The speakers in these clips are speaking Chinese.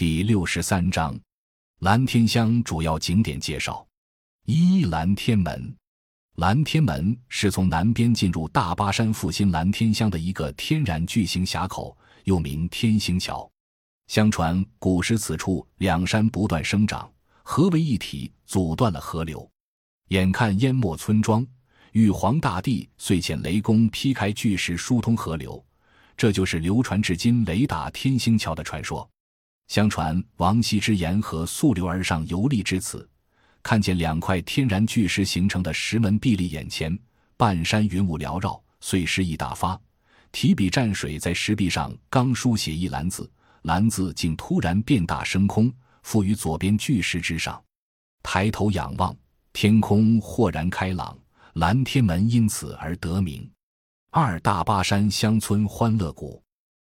第六十三章，蓝天乡主要景点介绍：一、蓝天门。蓝天门是从南边进入大巴山复兴蓝天乡的一个天然巨型峡口，又名天星桥。相传古时此处两山不断生长，合为一体，阻断了河流，眼看淹没村庄，玉皇大帝遂遣雷公劈开巨石，疏通河流。这就是流传至今雷打天星桥的传说。相传王羲之沿河溯流而上游历至此，看见两块天然巨石形成的石门壁立眼前，半山云雾缭绕，遂诗意大发，提笔蘸水在石壁上刚书写一蓝字，蓝字竟突然变大升空，附于左边巨石之上。抬头仰望，天空豁然开朗，蓝天门因此而得名。二大巴山乡村欢乐谷。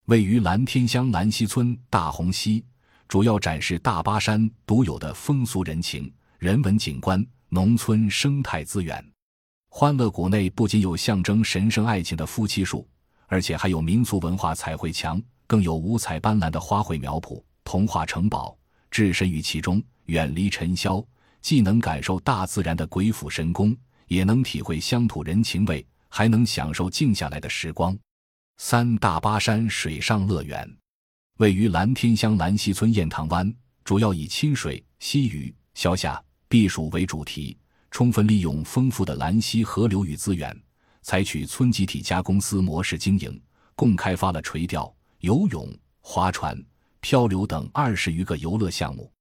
位于蓝天乡兰溪村大红溪，主要展示大巴山独有的风俗人情、人文景观、农村生态资源。欢乐谷内不仅有象征神圣爱情的夫妻树，而且还有民俗文化彩绘墙，更有五彩斑斓的花卉苗圃、童话城堡。置身于其中，远离尘嚣，既能感受大自然的鬼斧神工，也能体会乡土人情味，还能享受静下来的时光。三大巴山水上乐园，位于蓝天乡蓝溪村雁塘湾，主要以亲水、溪鱼、消夏、避暑为主题，充分利用丰富的蓝溪河流与资源，采取村集体加公司模式经营，共开发了垂钓、游泳、划船、漂流等二十余个游乐项目，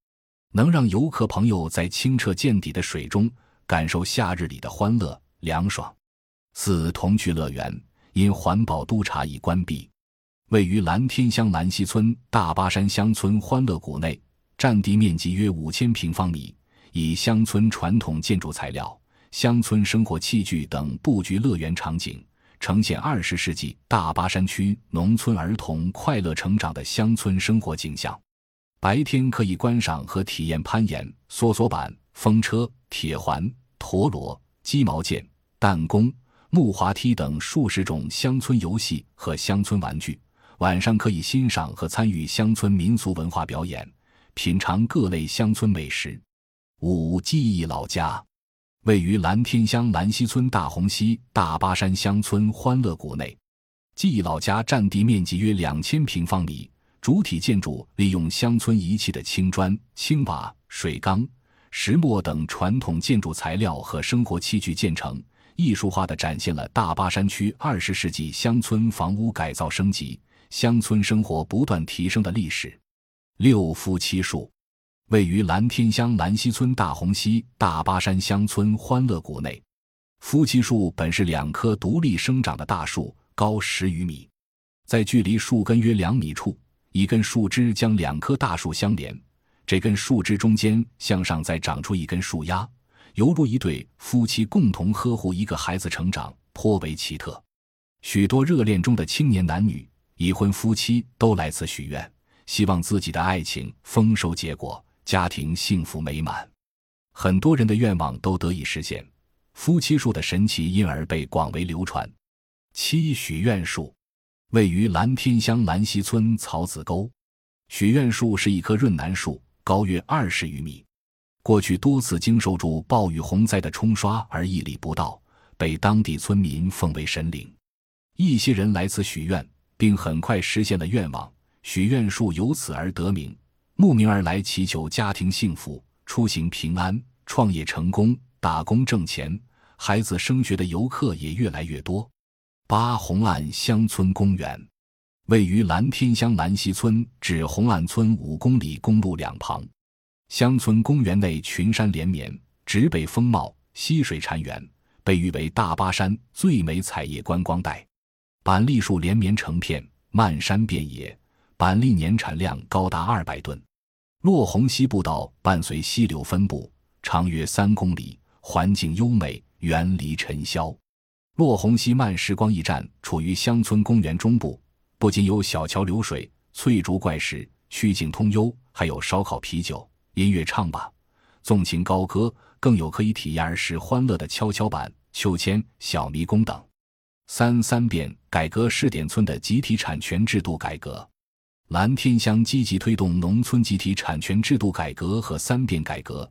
能让游客朋友在清澈见底的水中感受夏日里的欢乐凉爽。四童趣乐园。因环保督查已关闭，位于蓝天乡蓝溪村大巴山乡村欢乐谷内，占地面积约五千平方米，以乡村传统建筑材料、乡村生活器具等布局乐园场景，呈现二十世纪大巴山区农村儿童快乐成长的乡村生活景象。白天可以观赏和体验攀岩、梭梭板、风车、铁环、陀螺、鸡毛毽、弹弓。木滑梯等数十种乡村游戏和乡村玩具，晚上可以欣赏和参与乡村民俗文化表演，品尝各类乡村美食。五记忆老家，位于蓝天乡蓝溪村大红溪大巴山乡村欢乐谷内。记忆老家占地面积约两千平方米，主体建筑利用乡村遗弃的青砖、青瓦、水缸、石磨等传统建筑材料和生活器具建成。艺术化的展现了大巴山区二十世纪乡村房屋改造升级、乡村生活不断提升的历史。六夫妻树，位于蓝天乡蓝溪村大红溪大巴山乡村欢乐谷内。夫妻树本是两棵独立生长的大树，高十余米，在距离树根约两米处，一根树枝将两棵大树相连，这根树枝中间向上再长出一根树丫。犹如一对夫妻共同呵护一个孩子成长，颇为奇特。许多热恋中的青年男女、已婚夫妻都来此许愿，希望自己的爱情丰收结果，家庭幸福美满。很多人的愿望都得以实现，夫妻树的神奇因而被广为流传。七许愿树位于蓝天乡兰溪村草子沟。许愿树是一棵润楠树，高约二十余米。过去多次经受住暴雨洪灾的冲刷而屹立不倒，被当地村民奉为神灵。一些人来此许愿，并很快实现了愿望，许愿树由此而得名。慕名而来祈求家庭幸福、出行平安、创业成功、打工挣钱、孩子升学的游客也越来越多。八红岸乡村公园位于蓝天乡蓝溪村至红岸村五公里公路两旁。乡村公园内群山连绵，植被丰茂，溪水潺湲，被誉为大巴山最美彩叶观光带。板栗树连绵成片，漫山遍野，板栗年产量高达二百吨。落红溪步道伴随溪流分布，长约三公里，环境优美，远离尘嚣。落红溪慢时光驿站处于乡村公园中部，不仅有小桥流水、翠竹怪石、曲径通幽，还有烧烤、啤酒。音乐唱吧，纵情高歌，更有可以体验儿时欢乐的跷跷板、秋千、小迷宫等。三三变改革试点村的集体产权制度改革。蓝天乡积极推动农村集体产权制度改革和三变改革，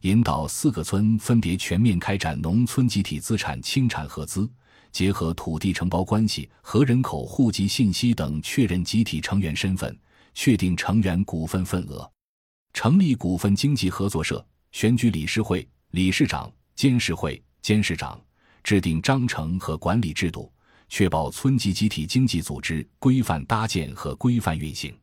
引导四个村分别全面开展农村集体资产清产合资，结合土地承包关系和人口户籍信息等确认集体成员身份，确定成员股份份额，成立股份经济合作社，选举理事会、理事长、监事会、监事长，制定章程和管理制度。确保村级集体经济组织规范搭建和规范运行。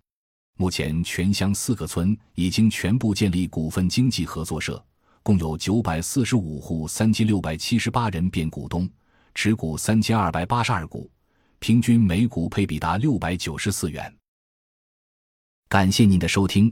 目前，全乡四个村已经全部建立股份经济合作社，共有九百四十五户三千六百七十八人变股东，持股三千二百八十二股，平均每股配比达六百九十四元。感谢您的收听，